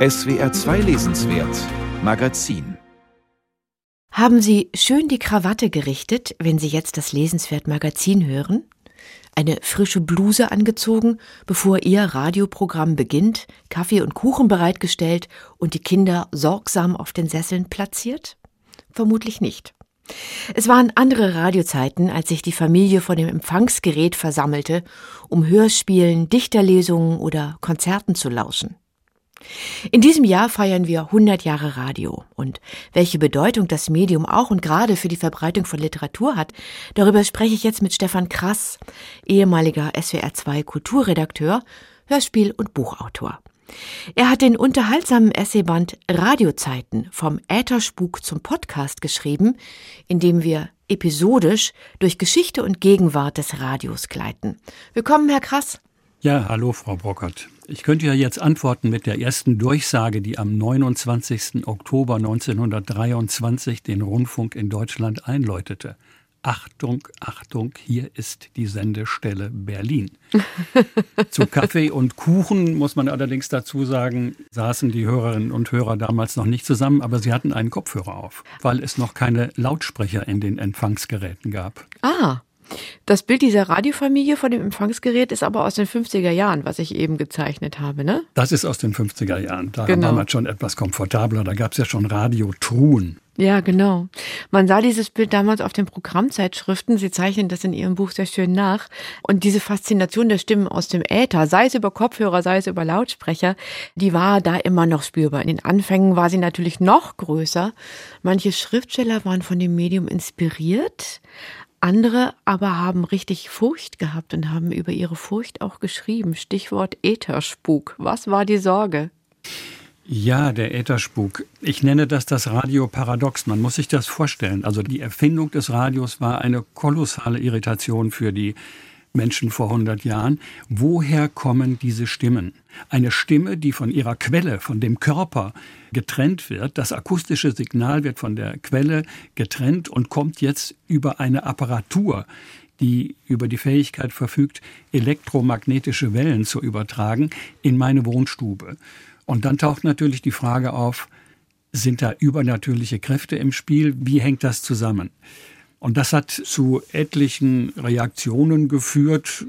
SWR 2 Lesenswert Magazin Haben Sie schön die Krawatte gerichtet, wenn Sie jetzt das Lesenswert Magazin hören? Eine frische Bluse angezogen, bevor Ihr Radioprogramm beginnt, Kaffee und Kuchen bereitgestellt und die Kinder sorgsam auf den Sesseln platziert? Vermutlich nicht. Es waren andere Radiozeiten, als sich die Familie vor dem Empfangsgerät versammelte, um Hörspielen, Dichterlesungen oder Konzerten zu lauschen. In diesem Jahr feiern wir 100 Jahre Radio und welche Bedeutung das Medium auch und gerade für die Verbreitung von Literatur hat, darüber spreche ich jetzt mit Stefan Krass, ehemaliger SWR2 Kulturredakteur, Hörspiel- und Buchautor. Er hat den unterhaltsamen Essayband Radiozeiten vom Ätherspuk zum Podcast geschrieben, in dem wir episodisch durch Geschichte und Gegenwart des Radios gleiten. Willkommen, Herr Krass. Ja, hallo, Frau Brockert. Ich könnte ja jetzt antworten mit der ersten Durchsage, die am 29. Oktober 1923 den Rundfunk in Deutschland einläutete. Achtung, Achtung, hier ist die Sendestelle Berlin. Zu Kaffee und Kuchen muss man allerdings dazu sagen, saßen die Hörerinnen und Hörer damals noch nicht zusammen, aber sie hatten einen Kopfhörer auf, weil es noch keine Lautsprecher in den Empfangsgeräten gab. Ah. Das Bild dieser Radiofamilie vor dem Empfangsgerät ist aber aus den 50er Jahren, was ich eben gezeichnet habe, ne? Das ist aus den 50er Jahren. Da genau. war man schon etwas komfortabler. Da gab es ja schon Radiotruhen. Ja, genau. Man sah dieses Bild damals auf den Programmzeitschriften. Sie zeichnen das in Ihrem Buch sehr schön nach. Und diese Faszination der Stimmen aus dem Äther, sei es über Kopfhörer, sei es über Lautsprecher, die war da immer noch spürbar. In den Anfängen war sie natürlich noch größer. Manche Schriftsteller waren von dem Medium inspiriert. Andere aber haben richtig Furcht gehabt und haben über ihre Furcht auch geschrieben. Stichwort Ätherspuk. Was war die Sorge? Ja, der Ätherspuk. Ich nenne das das Radioparadox. Man muss sich das vorstellen. Also die Erfindung des Radios war eine kolossale Irritation für die Menschen vor 100 Jahren. Woher kommen diese Stimmen? Eine Stimme, die von ihrer Quelle, von dem Körper getrennt wird. Das akustische Signal wird von der Quelle getrennt und kommt jetzt über eine Apparatur, die über die Fähigkeit verfügt, elektromagnetische Wellen zu übertragen, in meine Wohnstube. Und dann taucht natürlich die Frage auf, sind da übernatürliche Kräfte im Spiel? Wie hängt das zusammen? Und das hat zu etlichen Reaktionen geführt,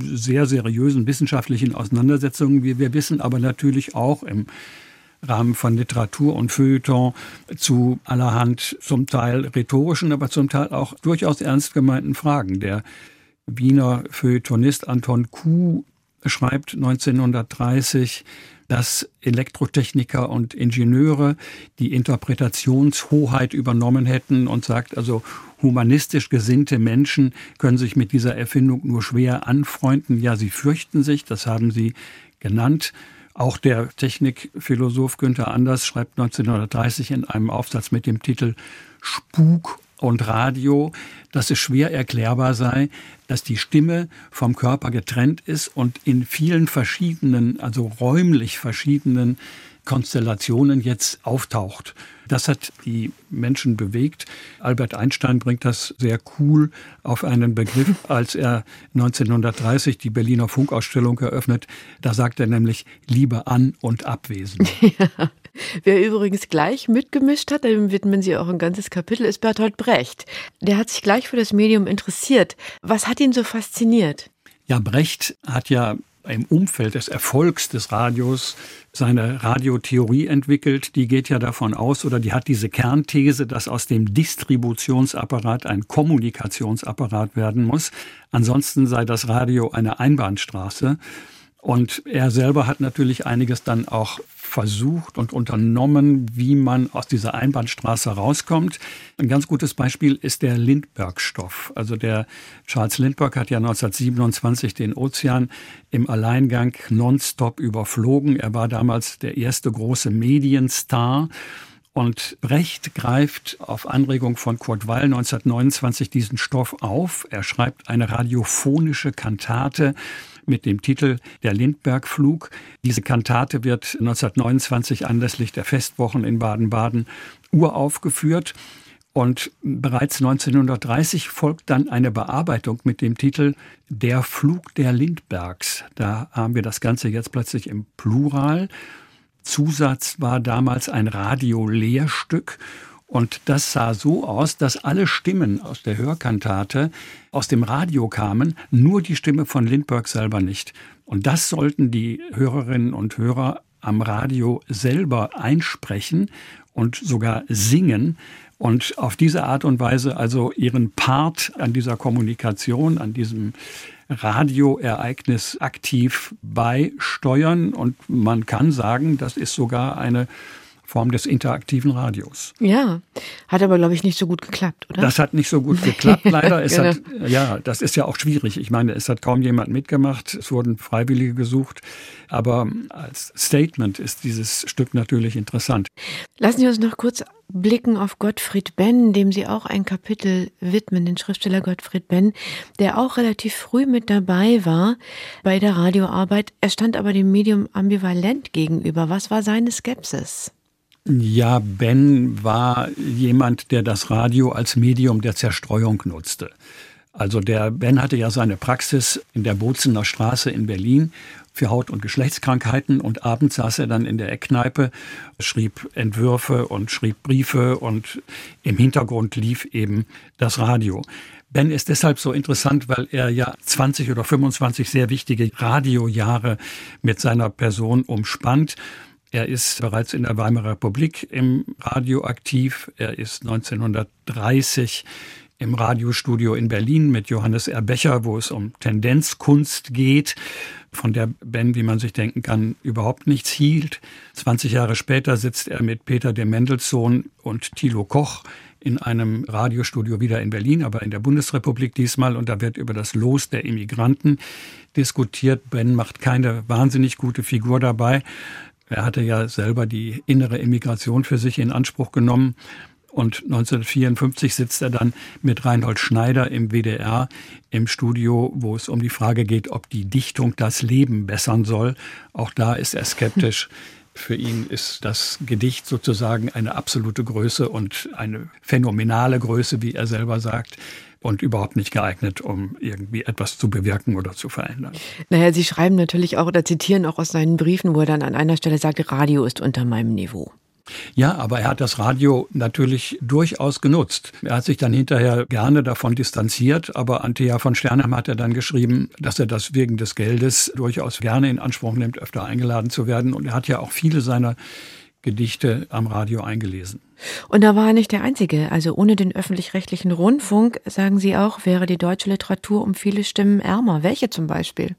sehr seriösen wissenschaftlichen Auseinandersetzungen, wie wir wissen, aber natürlich auch im Rahmen von Literatur und Feuilleton zu allerhand zum Teil rhetorischen, aber zum Teil auch durchaus ernst gemeinten Fragen. Der Wiener Feuilletonist Anton Kuh schreibt 1930, dass Elektrotechniker und Ingenieure die Interpretationshoheit übernommen hätten und sagt also, humanistisch gesinnte Menschen können sich mit dieser Erfindung nur schwer anfreunden. Ja, sie fürchten sich, das haben sie genannt. Auch der Technikphilosoph Günther Anders schreibt 1930 in einem Aufsatz mit dem Titel Spuk und Radio, dass es schwer erklärbar sei, dass die Stimme vom Körper getrennt ist und in vielen verschiedenen, also räumlich verschiedenen Konstellationen jetzt auftaucht. Das hat die Menschen bewegt. Albert Einstein bringt das sehr cool auf einen Begriff, als er 1930 die Berliner Funkausstellung eröffnet. Da sagt er nämlich Liebe an und abwesend. Ja. Wer übrigens gleich mitgemischt hat, dem widmen Sie auch ein ganzes Kapitel, ist Bertolt Brecht. Der hat sich gleich für das Medium interessiert. Was hat ihn so fasziniert? Ja, Brecht hat ja im Umfeld des Erfolgs des Radios seine Radiotheorie entwickelt. Die geht ja davon aus oder die hat diese Kernthese, dass aus dem Distributionsapparat ein Kommunikationsapparat werden muss. Ansonsten sei das Radio eine Einbahnstraße. Und er selber hat natürlich einiges dann auch versucht und unternommen, wie man aus dieser Einbahnstraße rauskommt. Ein ganz gutes Beispiel ist der Lindbergh-Stoff. Also der Charles Lindbergh hat ja 1927 den Ozean im Alleingang nonstop überflogen. Er war damals der erste große Medienstar. Und Brecht greift auf Anregung von Kurt Weil 1929 diesen Stoff auf. Er schreibt eine radiophonische Kantate mit dem Titel Der Lindbergh-Flug. Diese Kantate wird 1929 anlässlich der Festwochen in Baden-Baden uraufgeführt. Und bereits 1930 folgt dann eine Bearbeitung mit dem Titel Der Flug der Lindbergs. Da haben wir das Ganze jetzt plötzlich im Plural. Zusatz war damals ein Radiolehrstück. Und das sah so aus, dass alle Stimmen aus der Hörkantate aus dem Radio kamen, nur die Stimme von Lindbergh selber nicht. Und das sollten die Hörerinnen und Hörer am Radio selber einsprechen und sogar singen und auf diese Art und Weise also ihren Part an dieser Kommunikation, an diesem Radioereignis aktiv beisteuern. Und man kann sagen, das ist sogar eine Form des interaktiven Radios. Ja, hat aber, glaube ich, nicht so gut geklappt, oder? Das hat nicht so gut geklappt, leider. Es genau. hat, ja, das ist ja auch schwierig. Ich meine, es hat kaum jemand mitgemacht. Es wurden Freiwillige gesucht. Aber als Statement ist dieses Stück natürlich interessant. Lassen Sie uns noch kurz blicken auf Gottfried Benn, dem Sie auch ein Kapitel widmen, den Schriftsteller Gottfried Benn, der auch relativ früh mit dabei war bei der Radioarbeit. Er stand aber dem Medium ambivalent gegenüber. Was war seine Skepsis? Ja, Ben war jemand, der das Radio als Medium der Zerstreuung nutzte. Also der Ben hatte ja seine Praxis in der Bozener Straße in Berlin für Haut- und Geschlechtskrankheiten und abends saß er dann in der Eckkneipe, schrieb Entwürfe und schrieb Briefe und im Hintergrund lief eben das Radio. Ben ist deshalb so interessant, weil er ja 20 oder 25 sehr wichtige Radiojahre mit seiner Person umspannt. Er ist bereits in der Weimarer Republik im Radio aktiv. Er ist 1930 im Radiostudio in Berlin mit Johannes R. Becher, wo es um Tendenzkunst geht, von der Ben, wie man sich denken kann, überhaupt nichts hielt. 20 Jahre später sitzt er mit Peter de Mendelssohn und Thilo Koch in einem Radiostudio wieder in Berlin, aber in der Bundesrepublik diesmal. Und da wird über das Los der Immigranten diskutiert. Ben macht keine wahnsinnig gute Figur dabei. Er hatte ja selber die innere Immigration für sich in Anspruch genommen. Und 1954 sitzt er dann mit Reinhold Schneider im WDR im Studio, wo es um die Frage geht, ob die Dichtung das Leben bessern soll. Auch da ist er skeptisch. Für ihn ist das Gedicht sozusagen eine absolute Größe und eine phänomenale Größe, wie er selber sagt und überhaupt nicht geeignet, um irgendwie etwas zu bewirken oder zu verändern. Naja, Sie schreiben natürlich auch oder zitieren auch aus seinen Briefen, wo er dann an einer Stelle sagt, Radio ist unter meinem Niveau. Ja, aber er hat das Radio natürlich durchaus genutzt. Er hat sich dann hinterher gerne davon distanziert, aber Antea von Sternheim hat er dann geschrieben, dass er das wegen des Geldes durchaus gerne in Anspruch nimmt, öfter eingeladen zu werden. Und er hat ja auch viele seiner Gedichte am Radio eingelesen. Und da war er nicht der Einzige. Also ohne den öffentlich-rechtlichen Rundfunk, sagen Sie auch, wäre die deutsche Literatur um viele Stimmen ärmer. Welche zum Beispiel?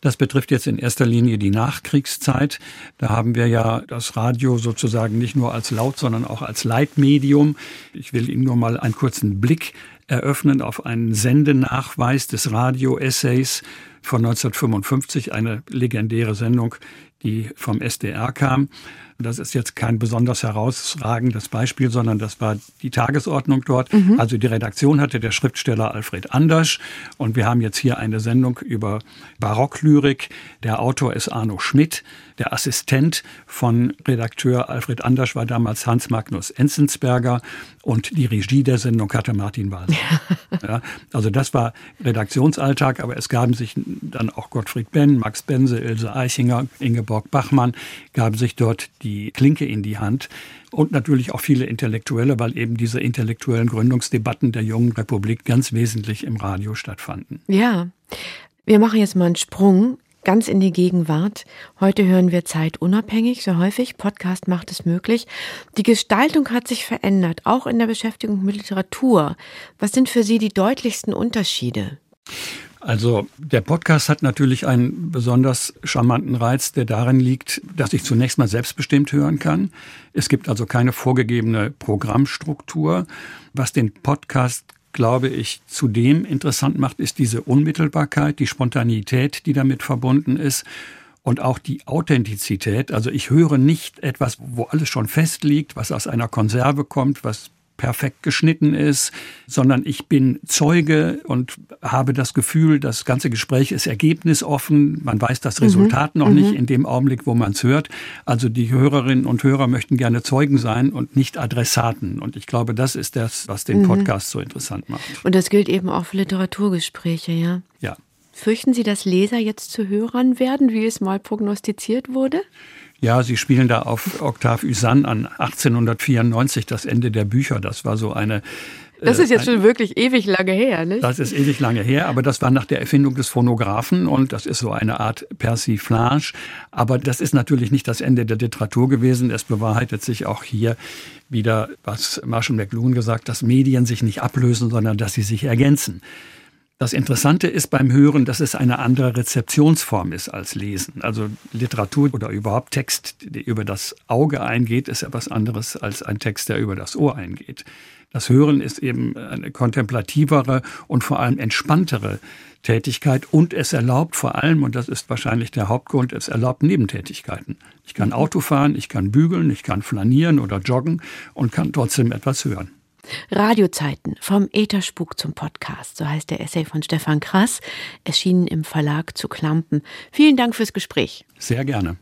Das betrifft jetzt in erster Linie die Nachkriegszeit. Da haben wir ja das Radio sozusagen nicht nur als Laut, sondern auch als Leitmedium. Ich will Ihnen nur mal einen kurzen Blick eröffnen auf einen Sendenachweis des Radio-Essays von 1955, eine legendäre Sendung, die vom SDR kam. Das ist jetzt kein besonders herausragendes Beispiel, sondern das war die Tagesordnung dort. Mhm. Also die Redaktion hatte der Schriftsteller Alfred Andersch und wir haben jetzt hier eine Sendung über Barocklyrik. Der Autor ist Arno Schmidt. Der Assistent von Redakteur Alfred Andersch war damals Hans Magnus Enzensberger und die Regie der Sendung hatte Martin Walser. ja, also das war Redaktionsalltag, aber es gaben sich dann auch Gottfried Benn, Max Bense, Ilse Eichinger, Ingeborg Bachmann, gaben sich dort die Klinke in die Hand und natürlich auch viele Intellektuelle, weil eben diese intellektuellen Gründungsdebatten der jungen Republik ganz wesentlich im Radio stattfanden. Ja. Wir machen jetzt mal einen Sprung ganz in die Gegenwart. Heute hören wir Zeit unabhängig, so häufig. Podcast macht es möglich. Die Gestaltung hat sich verändert, auch in der Beschäftigung mit Literatur. Was sind für Sie die deutlichsten Unterschiede? Also der Podcast hat natürlich einen besonders charmanten Reiz, der darin liegt, dass ich zunächst mal selbstbestimmt hören kann. Es gibt also keine vorgegebene Programmstruktur. Was den Podcast glaube ich, zudem interessant macht, ist diese Unmittelbarkeit, die Spontanität, die damit verbunden ist und auch die Authentizität. Also ich höre nicht etwas, wo alles schon festliegt, was aus einer Konserve kommt, was perfekt geschnitten ist, sondern ich bin Zeuge und habe das Gefühl, das ganze Gespräch ist ergebnisoffen. Man weiß das mhm. Resultat mhm. noch mhm. nicht in dem Augenblick, wo man es hört. Also die Hörerinnen und Hörer möchten gerne Zeugen sein und nicht Adressaten. Und ich glaube, das ist das, was den mhm. Podcast so interessant macht. Und das gilt eben auch für Literaturgespräche, ja? Ja. Fürchten Sie, dass Leser jetzt zu Hörern werden, wie es mal prognostiziert wurde? Ja, Sie spielen da auf Octave Usan an 1894, das Ende der Bücher. Das war so eine das ist jetzt schon wirklich ewig lange her, nicht? Das ist ewig lange her, aber das war nach der Erfindung des Phonographen und das ist so eine Art Persiflage. Aber das ist natürlich nicht das Ende der Literatur gewesen. Es bewahrheitet sich auch hier wieder, was Marshall McLuhan gesagt, dass Medien sich nicht ablösen, sondern dass sie sich ergänzen. Das Interessante ist beim Hören, dass es eine andere Rezeptionsform ist als Lesen. Also Literatur oder überhaupt Text, der über das Auge eingeht, ist etwas anderes als ein Text, der über das Ohr eingeht. Das Hören ist eben eine kontemplativere und vor allem entspanntere Tätigkeit und es erlaubt vor allem, und das ist wahrscheinlich der Hauptgrund, es erlaubt Nebentätigkeiten. Ich kann Auto fahren, ich kann bügeln, ich kann flanieren oder joggen und kann trotzdem etwas hören. Radiozeiten vom Ätherspuk zum Podcast, so heißt der Essay von Stefan Krass, erschienen im Verlag zu Klampen. Vielen Dank fürs Gespräch. Sehr gerne.